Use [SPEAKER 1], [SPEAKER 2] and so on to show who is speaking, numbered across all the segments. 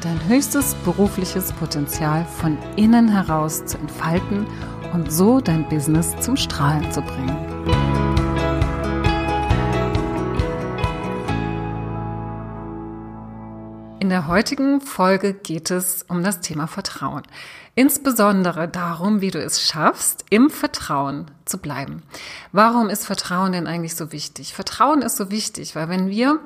[SPEAKER 1] dein höchstes berufliches Potenzial von innen heraus zu entfalten und so dein Business zum Strahlen zu bringen. In der heutigen Folge geht es um das Thema Vertrauen. Insbesondere darum, wie du es schaffst, im Vertrauen zu bleiben. Warum ist Vertrauen denn eigentlich so wichtig? Vertrauen ist so wichtig, weil wenn wir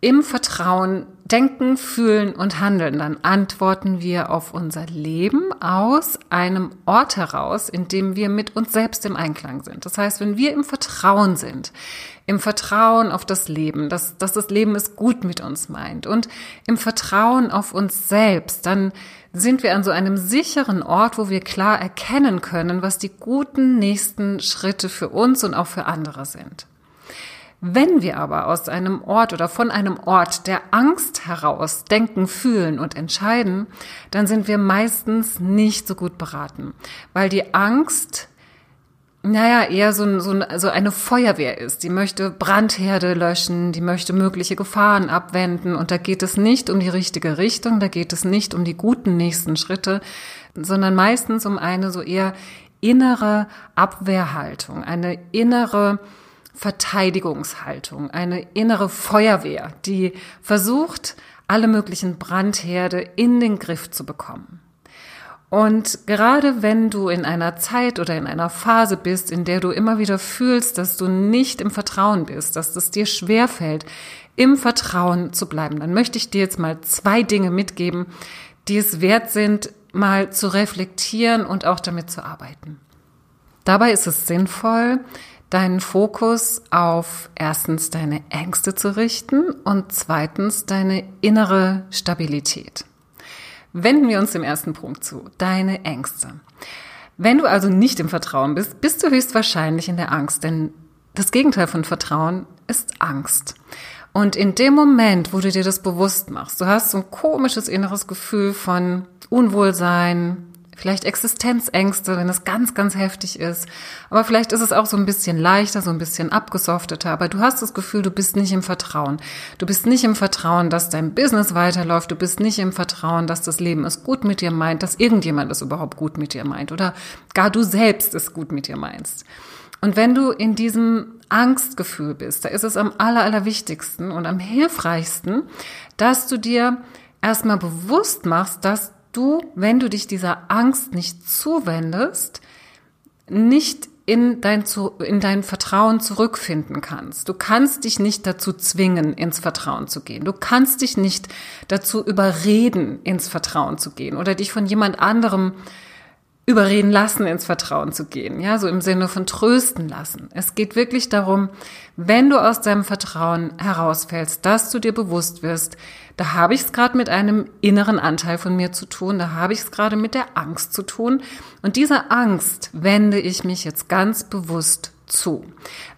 [SPEAKER 1] im Vertrauen denken, fühlen und handeln, dann antworten wir auf unser Leben aus einem Ort heraus, in dem wir mit uns selbst im Einklang sind. Das heißt, wenn wir im Vertrauen sind, im Vertrauen auf das Leben, dass, dass das Leben es gut mit uns meint und im Vertrauen auf uns selbst, dann sind wir an so einem sicheren Ort, wo wir klar erkennen können, was die guten nächsten Schritte für uns und auch für andere sind. Wenn wir aber aus einem Ort oder von einem Ort der Angst heraus denken, fühlen und entscheiden, dann sind wir meistens nicht so gut beraten, weil die Angst naja, eher so, so, so eine Feuerwehr ist. Die möchte Brandherde löschen, die möchte mögliche Gefahren abwenden. Und da geht es nicht um die richtige Richtung, da geht es nicht um die guten nächsten Schritte, sondern meistens um eine so eher innere Abwehrhaltung, eine innere Verteidigungshaltung, eine innere Feuerwehr, die versucht, alle möglichen Brandherde in den Griff zu bekommen. Und gerade wenn du in einer Zeit oder in einer Phase bist, in der du immer wieder fühlst, dass du nicht im Vertrauen bist, dass es dir schwerfällt, im Vertrauen zu bleiben, dann möchte ich dir jetzt mal zwei Dinge mitgeben, die es wert sind, mal zu reflektieren und auch damit zu arbeiten. Dabei ist es sinnvoll, deinen Fokus auf erstens deine Ängste zu richten und zweitens deine innere Stabilität. Wenden wir uns dem ersten Punkt zu, deine Ängste. Wenn du also nicht im Vertrauen bist, bist du höchstwahrscheinlich in der Angst, denn das Gegenteil von Vertrauen ist Angst. Und in dem Moment, wo du dir das bewusst machst, du hast so ein komisches inneres Gefühl von Unwohlsein, vielleicht Existenzängste, wenn es ganz, ganz heftig ist. Aber vielleicht ist es auch so ein bisschen leichter, so ein bisschen abgesofteter. Aber du hast das Gefühl, du bist nicht im Vertrauen. Du bist nicht im Vertrauen, dass dein Business weiterläuft. Du bist nicht im Vertrauen, dass das Leben es gut mit dir meint, dass irgendjemand es überhaupt gut mit dir meint oder gar du selbst es gut mit dir meinst. Und wenn du in diesem Angstgefühl bist, da ist es am aller, allerwichtigsten und am hilfreichsten, dass du dir erstmal bewusst machst, dass du, wenn du dich dieser Angst nicht zuwendest, nicht in dein, in dein Vertrauen zurückfinden kannst. Du kannst dich nicht dazu zwingen, ins Vertrauen zu gehen. Du kannst dich nicht dazu überreden, ins Vertrauen zu gehen oder dich von jemand anderem überreden lassen, ins Vertrauen zu gehen. Ja, so im Sinne von trösten lassen. Es geht wirklich darum, wenn du aus deinem Vertrauen herausfällst, dass du dir bewusst wirst, da habe ich es gerade mit einem inneren Anteil von mir zu tun, da habe ich es gerade mit der Angst zu tun. Und dieser Angst wende ich mich jetzt ganz bewusst zu.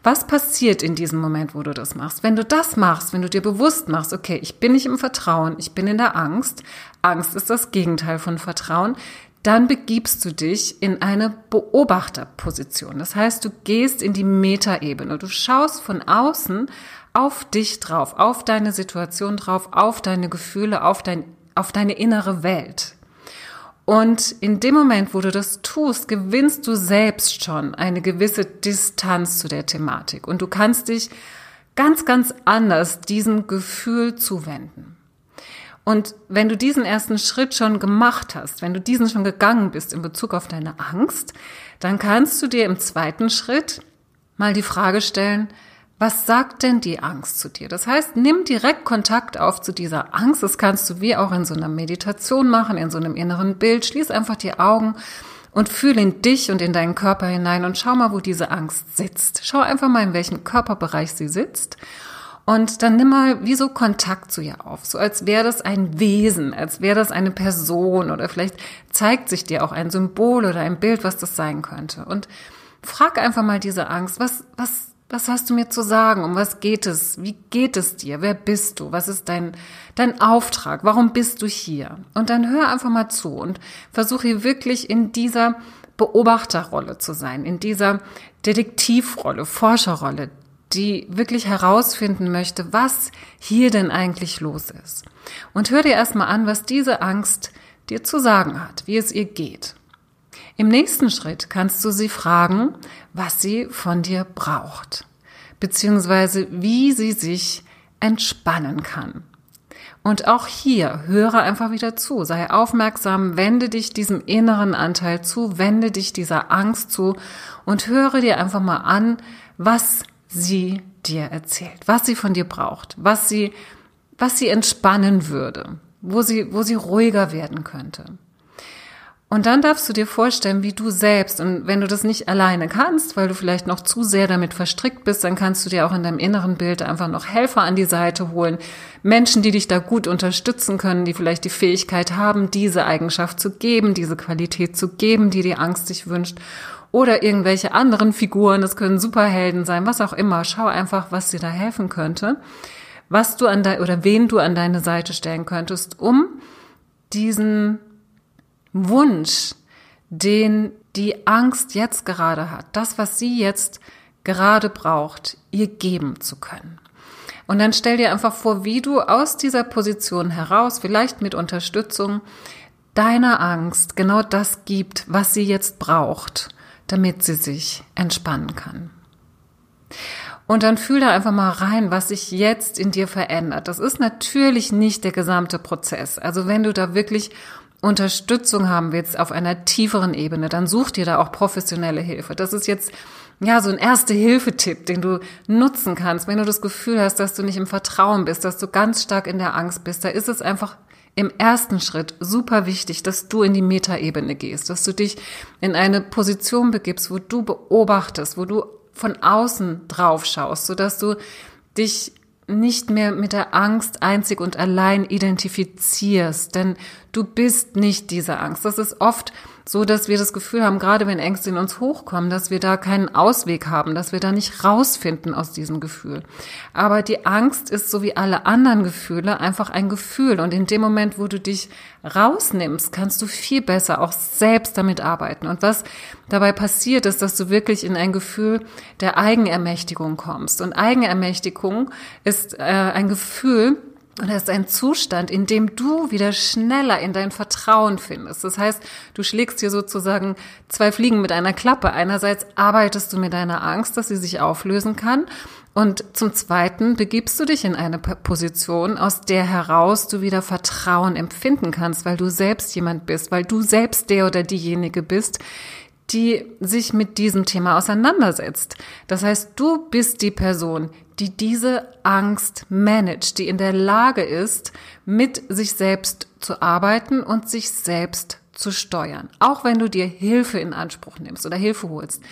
[SPEAKER 1] Was passiert in diesem Moment, wo du das machst? Wenn du das machst, wenn du dir bewusst machst, okay, ich bin nicht im Vertrauen, ich bin in der Angst. Angst ist das Gegenteil von Vertrauen dann begibst du dich in eine Beobachterposition. Das heißt, du gehst in die Metaebene. Du schaust von außen auf dich drauf, auf deine Situation drauf, auf deine Gefühle, auf, dein, auf deine innere Welt. Und in dem Moment, wo du das tust, gewinnst du selbst schon eine gewisse Distanz zu der Thematik. Und du kannst dich ganz, ganz anders diesem Gefühl zuwenden. Und wenn du diesen ersten Schritt schon gemacht hast, wenn du diesen schon gegangen bist in Bezug auf deine Angst, dann kannst du dir im zweiten Schritt mal die Frage stellen, was sagt denn die Angst zu dir? Das heißt, nimm direkt Kontakt auf zu dieser Angst. Das kannst du wie auch in so einer Meditation machen, in so einem inneren Bild. Schließ einfach die Augen und fühle in dich und in deinen Körper hinein und schau mal, wo diese Angst sitzt. Schau einfach mal, in welchem Körperbereich sie sitzt Und dann nimm mal wie so Kontakt zu ihr auf, so als wäre das ein Wesen, als wäre das eine Person oder vielleicht zeigt sich dir auch ein Symbol oder ein Bild, was das sein könnte. Und frag einfach mal diese Angst, was, was, was hast du mir zu sagen? Um was geht es? Wie geht es dir? Wer bist du? Was ist dein, dein Auftrag? Warum bist du hier? Und dann hör einfach mal zu und versuche wirklich in dieser Beobachterrolle zu sein, in dieser Detektivrolle, Forscherrolle, die wirklich herausfinden möchte, was hier denn eigentlich los ist. Und hör dir erstmal an, was diese Angst dir zu sagen hat, wie es ihr geht. Im nächsten Schritt kannst du sie fragen, was sie von dir braucht, beziehungsweise wie sie sich entspannen kann. Und auch hier höre einfach wieder zu, sei aufmerksam, wende dich diesem inneren Anteil zu, wende dich dieser Angst zu und höre dir einfach mal an, was sie dir erzählt, was sie von dir braucht, was sie, was sie entspannen würde, wo sie, wo sie ruhiger werden könnte. Und dann darfst du dir vorstellen, wie du selbst, und wenn du das nicht alleine kannst, weil du vielleicht noch zu sehr damit verstrickt bist, dann kannst du dir auch in deinem inneren Bild einfach noch Helfer an die Seite holen. Menschen, die dich da gut unterstützen können, die vielleicht die Fähigkeit haben, diese Eigenschaft zu geben, diese Qualität zu geben, die die Angst sich wünscht oder irgendwelche anderen Figuren, das können Superhelden sein, was auch immer. Schau einfach, was dir da helfen könnte, was du an dein, oder wen du an deine Seite stellen könntest, um diesen Wunsch, den die Angst jetzt gerade hat, das, was sie jetzt gerade braucht, ihr geben zu können. Und dann stell dir einfach vor, wie du aus dieser Position heraus, vielleicht mit Unterstützung deiner Angst, genau das gibt, was sie jetzt braucht, damit sie sich entspannen kann. Und dann fühl da einfach mal rein, was sich jetzt in dir verändert. Das ist natürlich nicht der gesamte Prozess. Also wenn du da wirklich Unterstützung haben willst auf einer tieferen Ebene, dann such dir da auch professionelle Hilfe. Das ist jetzt ja so ein Erste-Hilfe-Tipp, den du nutzen kannst, wenn du das Gefühl hast, dass du nicht im Vertrauen bist, dass du ganz stark in der Angst bist. Da ist es einfach im ersten Schritt super wichtig, dass du in die Metaebene gehst, dass du dich in eine Position begibst, wo du beobachtest, wo du von außen drauf schaust, sodass du dich nicht mehr mit der Angst einzig und allein identifizierst, denn du bist nicht diese Angst. Das ist oft so, dass wir das Gefühl haben, gerade wenn Ängste in uns hochkommen, dass wir da keinen Ausweg haben, dass wir da nicht rausfinden aus diesem Gefühl. Aber die Angst ist so wie alle anderen Gefühle einfach ein Gefühl und in dem Moment, wo du dich rausnimmst, kannst du viel besser auch selbst damit arbeiten. Und was dabei passiert, ist, dass du wirklich in ein Gefühl der Eigenermächtigung kommst. Und Eigenermächtigung ist äh, ein Gefühl, und das ist ein Zustand, in dem du wieder schneller in dein Vertrauen findest. Das heißt, du schlägst hier sozusagen zwei Fliegen mit einer Klappe. Einerseits arbeitest du mit deiner Angst, dass sie sich auflösen kann. Und zum Zweiten begibst du dich in eine Position, aus der heraus du wieder Vertrauen empfinden kannst, weil du selbst jemand bist, weil du selbst der oder diejenige bist, die sich mit diesem Thema auseinandersetzt. Das heißt, du bist die Person, die diese Angst managt, die in der Lage ist, mit sich selbst zu arbeiten und sich selbst zu steuern. Auch wenn du dir Hilfe in Anspruch nimmst oder Hilfe holst.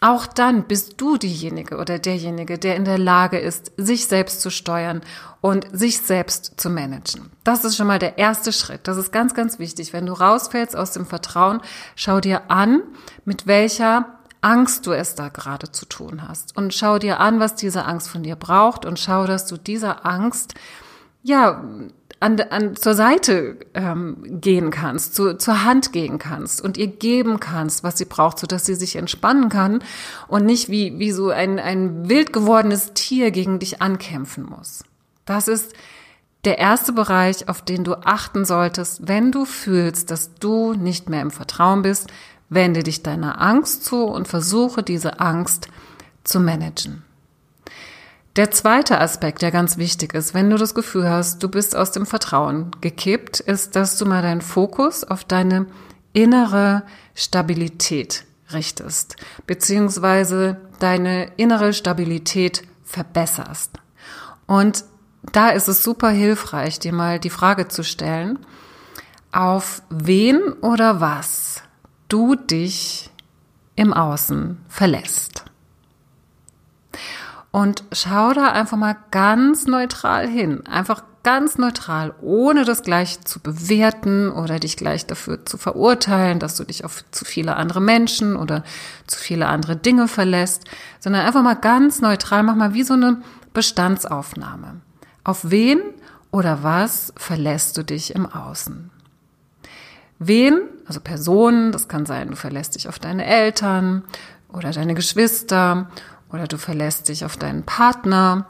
[SPEAKER 1] Auch dann bist du diejenige oder derjenige, der in der Lage ist, sich selbst zu steuern und sich selbst zu managen. Das ist schon mal der erste Schritt. Das ist ganz, ganz wichtig. Wenn du rausfällst aus dem Vertrauen, schau dir an, mit welcher Angst du es da gerade zu tun hast. Und schau dir an, was diese Angst von dir braucht und schau, dass du dieser Angst, ja, an, an, zur Seite ähm, gehen kannst, zu, zur Hand gehen kannst und ihr geben kannst, was sie braucht, so dass sie sich entspannen kann und nicht wie, wie so ein, ein wild gewordenes Tier gegen dich ankämpfen muss. Das ist der erste Bereich, auf den du achten solltest, wenn du fühlst, dass du nicht mehr im Vertrauen bist, Wende dich deiner Angst zu und versuche diese Angst zu managen. Der zweite Aspekt, der ganz wichtig ist, wenn du das Gefühl hast, du bist aus dem Vertrauen gekippt, ist, dass du mal deinen Fokus auf deine innere Stabilität richtest, beziehungsweise deine innere Stabilität verbesserst. Und da ist es super hilfreich, dir mal die Frage zu stellen, auf wen oder was du dich im Außen verlässt. und schau da einfach mal ganz neutral hin. Einfach ganz neutral, ohne das gleich zu bewerten oder dich gleich dafür zu verurteilen, dass du dich auf zu viele andere Menschen oder zu viele andere Dinge verlässt, sondern einfach mal ganz neutral, mach mal wie so eine Bestandsaufnahme. Auf wen oder was verlässt du dich im Außen? Wen, also Personen, das kann sein, du verlässt dich auf deine Eltern oder deine Geschwister oder du verlässt dich auf deinen Partner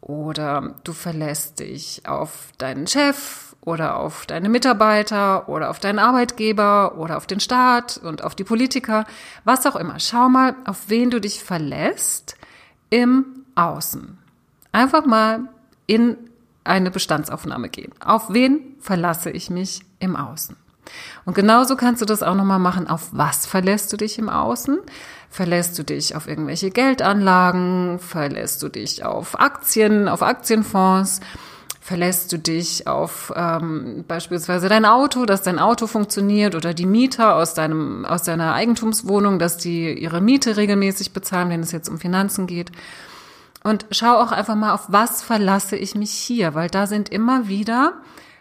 [SPEAKER 1] oder du verlässt dich auf deinen Chef oder auf deine Mitarbeiter oder auf deinen Arbeitgeber oder auf den Staat und auf die Politiker, was auch immer. Schau mal, auf wen du dich verlässt im Außen. Einfach mal in eine Bestandsaufnahme gehen. Auf wen verlasse ich mich im Außen? Und genauso kannst du das auch nochmal machen. Auf was verlässt du dich im Außen? Verlässt du dich auf irgendwelche Geldanlagen? Verlässt du dich auf Aktien, auf Aktienfonds? Verlässt du dich auf ähm, beispielsweise dein Auto, dass dein Auto funktioniert oder die Mieter aus deinem aus deiner Eigentumswohnung, dass die ihre Miete regelmäßig bezahlen, wenn es jetzt um Finanzen geht? Und schau auch einfach mal, auf was verlasse ich mich hier, weil da sind immer wieder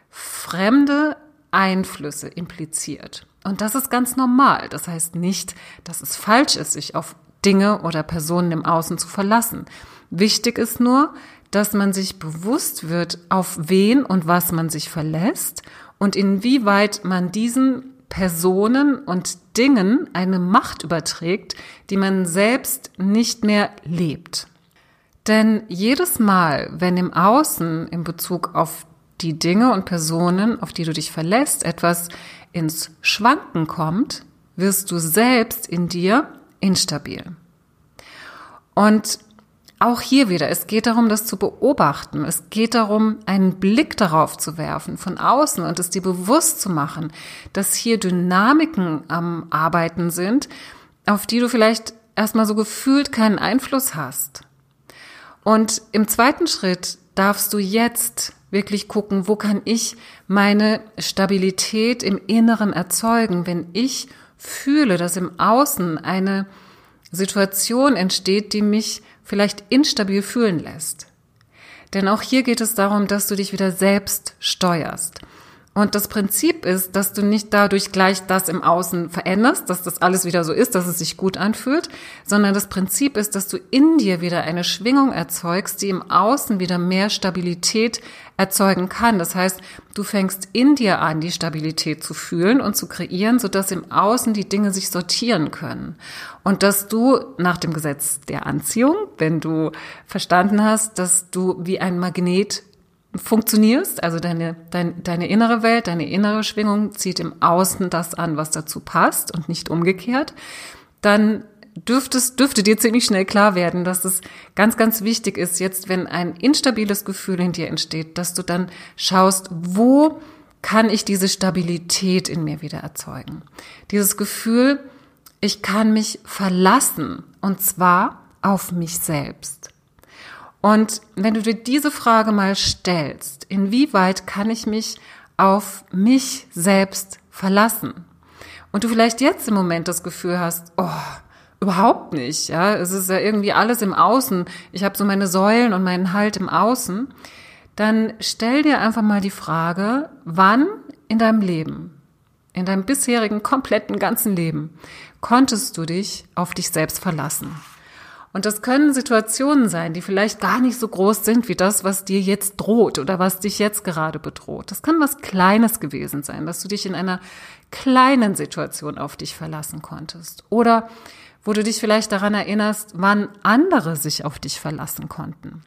[SPEAKER 1] fremde Einflüsse impliziert. Und das ist ganz normal. Das heißt nicht, dass es falsch ist, sich auf Dinge oder Personen im Außen zu verlassen. Wichtig ist nur, dass man sich bewusst wird, auf wen und was man sich verlässt und inwieweit man diesen Personen und Dingen eine Macht überträgt, die man selbst nicht mehr lebt. Denn jedes Mal, wenn im Außen in Bezug auf die Dinge und Personen, auf die du dich verlässt, etwas ins Schwanken kommt, wirst du selbst in dir instabil. Und auch hier wieder, es geht darum, das zu beobachten. Es geht darum, einen Blick darauf zu werfen von außen und es dir bewusst zu machen, dass hier Dynamiken am Arbeiten sind, auf die du vielleicht erstmal so gefühlt keinen Einfluss hast. Und im zweiten Schritt darfst du jetzt wirklich gucken, wo kann ich meine Stabilität im Inneren erzeugen, wenn ich fühle, dass im Außen eine Situation entsteht, die mich vielleicht instabil fühlen lässt. Denn auch hier geht es darum, dass du dich wieder selbst steuerst. Und das Prinzip ist, dass du nicht dadurch gleich das im Außen veränderst, dass das alles wieder so ist, dass es sich gut anfühlt, sondern das Prinzip ist, dass du in dir wieder eine Schwingung erzeugst, die im Außen wieder mehr Stabilität erzeugen kann. Das heißt, du fängst in dir an, die Stabilität zu fühlen und zu kreieren, sodass im Außen die Dinge sich sortieren können. Und dass du nach dem Gesetz der Anziehung, wenn du verstanden hast, dass du wie ein Magnet funktionierst, also deine, dein, deine innere Welt, deine innere Schwingung zieht im Außen das an, was dazu passt und nicht umgekehrt, dann dürftest, dürfte dir ziemlich schnell klar werden, dass es ganz, ganz wichtig ist, jetzt, wenn ein instabiles Gefühl in dir entsteht, dass du dann schaust, wo kann ich diese Stabilität in mir wieder erzeugen? Dieses Gefühl, ich kann mich verlassen und zwar auf mich selbst. Und wenn du dir diese Frage mal stellst, inwieweit kann ich mich auf mich selbst verlassen? Und du vielleicht jetzt im Moment das Gefühl hast, oh, überhaupt nicht, ja, es ist ja irgendwie alles im Außen. Ich habe so meine Säulen und meinen Halt im Außen. Dann stell dir einfach mal die Frage, wann in deinem Leben, in deinem bisherigen kompletten ganzen Leben, konntest du dich auf dich selbst verlassen? Und das können Situationen sein, die vielleicht gar nicht so groß sind wie das, was dir jetzt droht oder was dich jetzt gerade bedroht. Das kann was Kleines gewesen sein, dass du dich in einer kleinen Situation auf dich verlassen konntest. Oder wo du dich vielleicht daran erinnerst, wann andere sich auf dich verlassen konnten.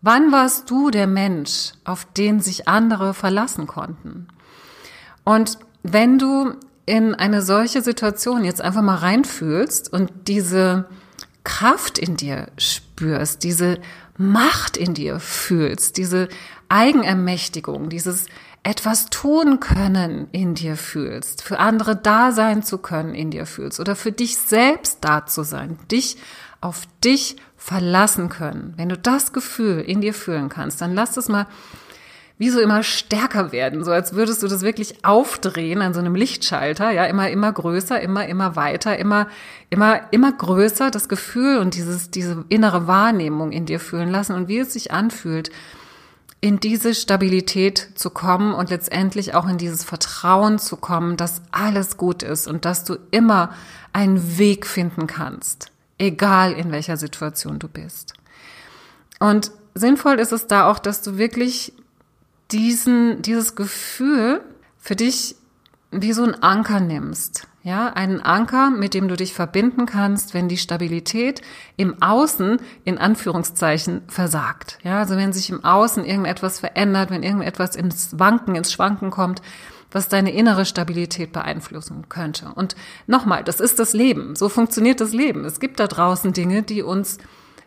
[SPEAKER 1] Wann warst du der Mensch, auf den sich andere verlassen konnten? Und wenn du in eine solche Situation jetzt einfach mal reinfühlst und diese Kraft in dir spürst, diese Macht in dir fühlst, diese Eigenermächtigung, dieses etwas tun können in dir fühlst, für andere da sein zu können in dir fühlst oder für dich selbst da zu sein, dich auf dich verlassen können. Wenn du das Gefühl in dir fühlen kannst, dann lass es mal wie so immer stärker werden, so als würdest du das wirklich aufdrehen an so einem Lichtschalter, ja, immer, immer größer, immer, immer weiter, immer, immer, immer größer das Gefühl und dieses, diese innere Wahrnehmung in dir fühlen lassen und wie es sich anfühlt, in diese Stabilität zu kommen und letztendlich auch in dieses Vertrauen zu kommen, dass alles gut ist und dass du immer einen Weg finden kannst, egal in welcher Situation du bist. Und sinnvoll ist es da auch, dass du wirklich diesen, dieses Gefühl für dich wie so ein Anker nimmst. Ja, einen Anker, mit dem du dich verbinden kannst, wenn die Stabilität im Außen in Anführungszeichen versagt. Ja, also wenn sich im Außen irgendetwas verändert, wenn irgendetwas ins Wanken, ins Schwanken kommt, was deine innere Stabilität beeinflussen könnte. Und nochmal, das ist das Leben. So funktioniert das Leben. Es gibt da draußen Dinge, die uns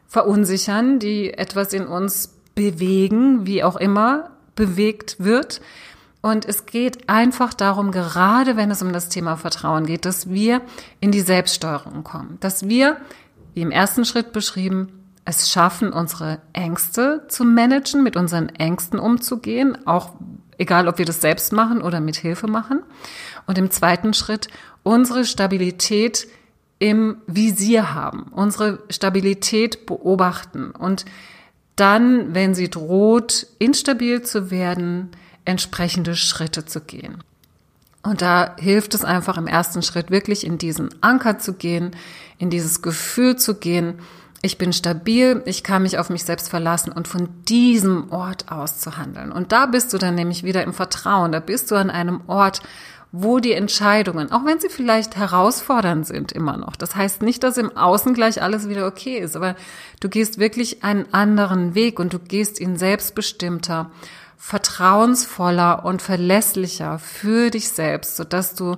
[SPEAKER 1] verunsichern, die etwas in uns bewegen, wie auch immer bewegt wird. Und es geht einfach darum, gerade wenn es um das Thema Vertrauen geht, dass wir in die Selbststeuerung kommen, dass wir, wie im ersten Schritt beschrieben, es schaffen, unsere Ängste zu managen, mit unseren Ängsten umzugehen, auch egal ob wir das selbst machen oder mit Hilfe machen. Und im zweiten Schritt unsere Stabilität im Visier haben, unsere Stabilität beobachten und dann, wenn sie droht, instabil zu werden, entsprechende Schritte zu gehen. Und da hilft es einfach im ersten Schritt wirklich in diesen Anker zu gehen, in dieses Gefühl zu gehen, ich bin stabil, ich kann mich auf mich selbst verlassen und von diesem Ort aus zu handeln. Und da bist du dann nämlich wieder im Vertrauen, da bist du an einem Ort, wo die Entscheidungen, auch wenn sie vielleicht herausfordernd sind, immer noch. Das heißt nicht, dass im Außen gleich alles wieder okay ist, aber du gehst wirklich einen anderen Weg und du gehst ihn selbstbestimmter, vertrauensvoller und verlässlicher für dich selbst, sodass du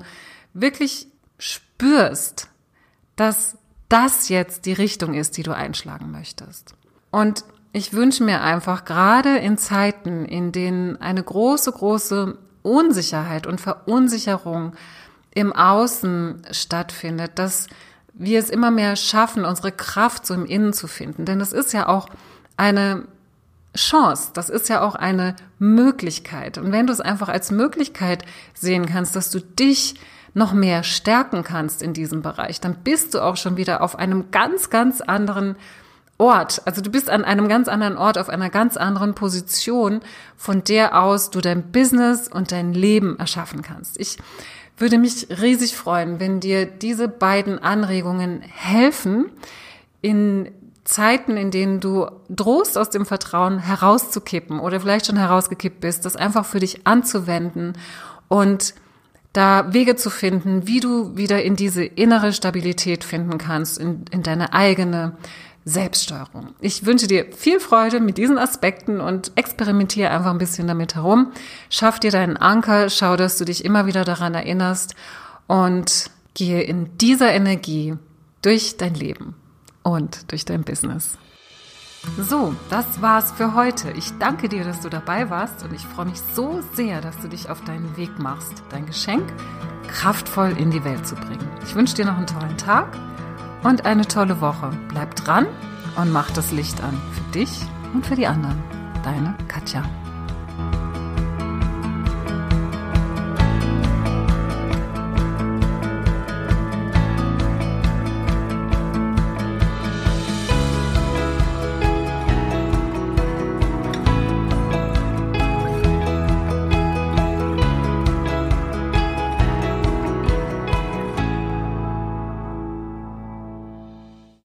[SPEAKER 1] wirklich spürst, dass das jetzt die Richtung ist, die du einschlagen möchtest. Und ich wünsche mir einfach gerade in Zeiten, in denen eine große, große Unsicherheit und Verunsicherung im Außen stattfindet, dass wir es immer mehr schaffen, unsere Kraft so im Innen zu finden. Denn es ist ja auch eine Chance, das ist ja auch eine Möglichkeit. Und wenn du es einfach als Möglichkeit sehen kannst, dass du dich noch mehr stärken kannst in diesem Bereich, dann bist du auch schon wieder auf einem ganz, ganz anderen Ort. Also du bist an einem ganz anderen Ort, auf einer ganz anderen Position, von der aus du dein Business und dein Leben erschaffen kannst. Ich würde mich riesig freuen, wenn dir diese beiden Anregungen helfen, in Zeiten, in denen du drohst, aus dem Vertrauen herauszukippen oder vielleicht schon herausgekippt bist, das einfach für dich anzuwenden und da Wege zu finden, wie du wieder in diese innere Stabilität finden kannst, in, in deine eigene Selbststeuerung. Ich wünsche dir viel Freude mit diesen Aspekten und experimentiere einfach ein bisschen damit herum. Schaff dir deinen Anker, schau, dass du dich immer wieder daran erinnerst und gehe in dieser Energie durch dein Leben und durch dein Business. So, das war's für heute. Ich danke dir, dass du dabei warst und ich freue mich so sehr, dass du dich auf deinen Weg machst, dein Geschenk kraftvoll in die Welt zu bringen. Ich wünsche dir noch einen tollen Tag und eine tolle Woche. Bleib dran und mach das Licht an für dich und für die anderen. Deine Katja.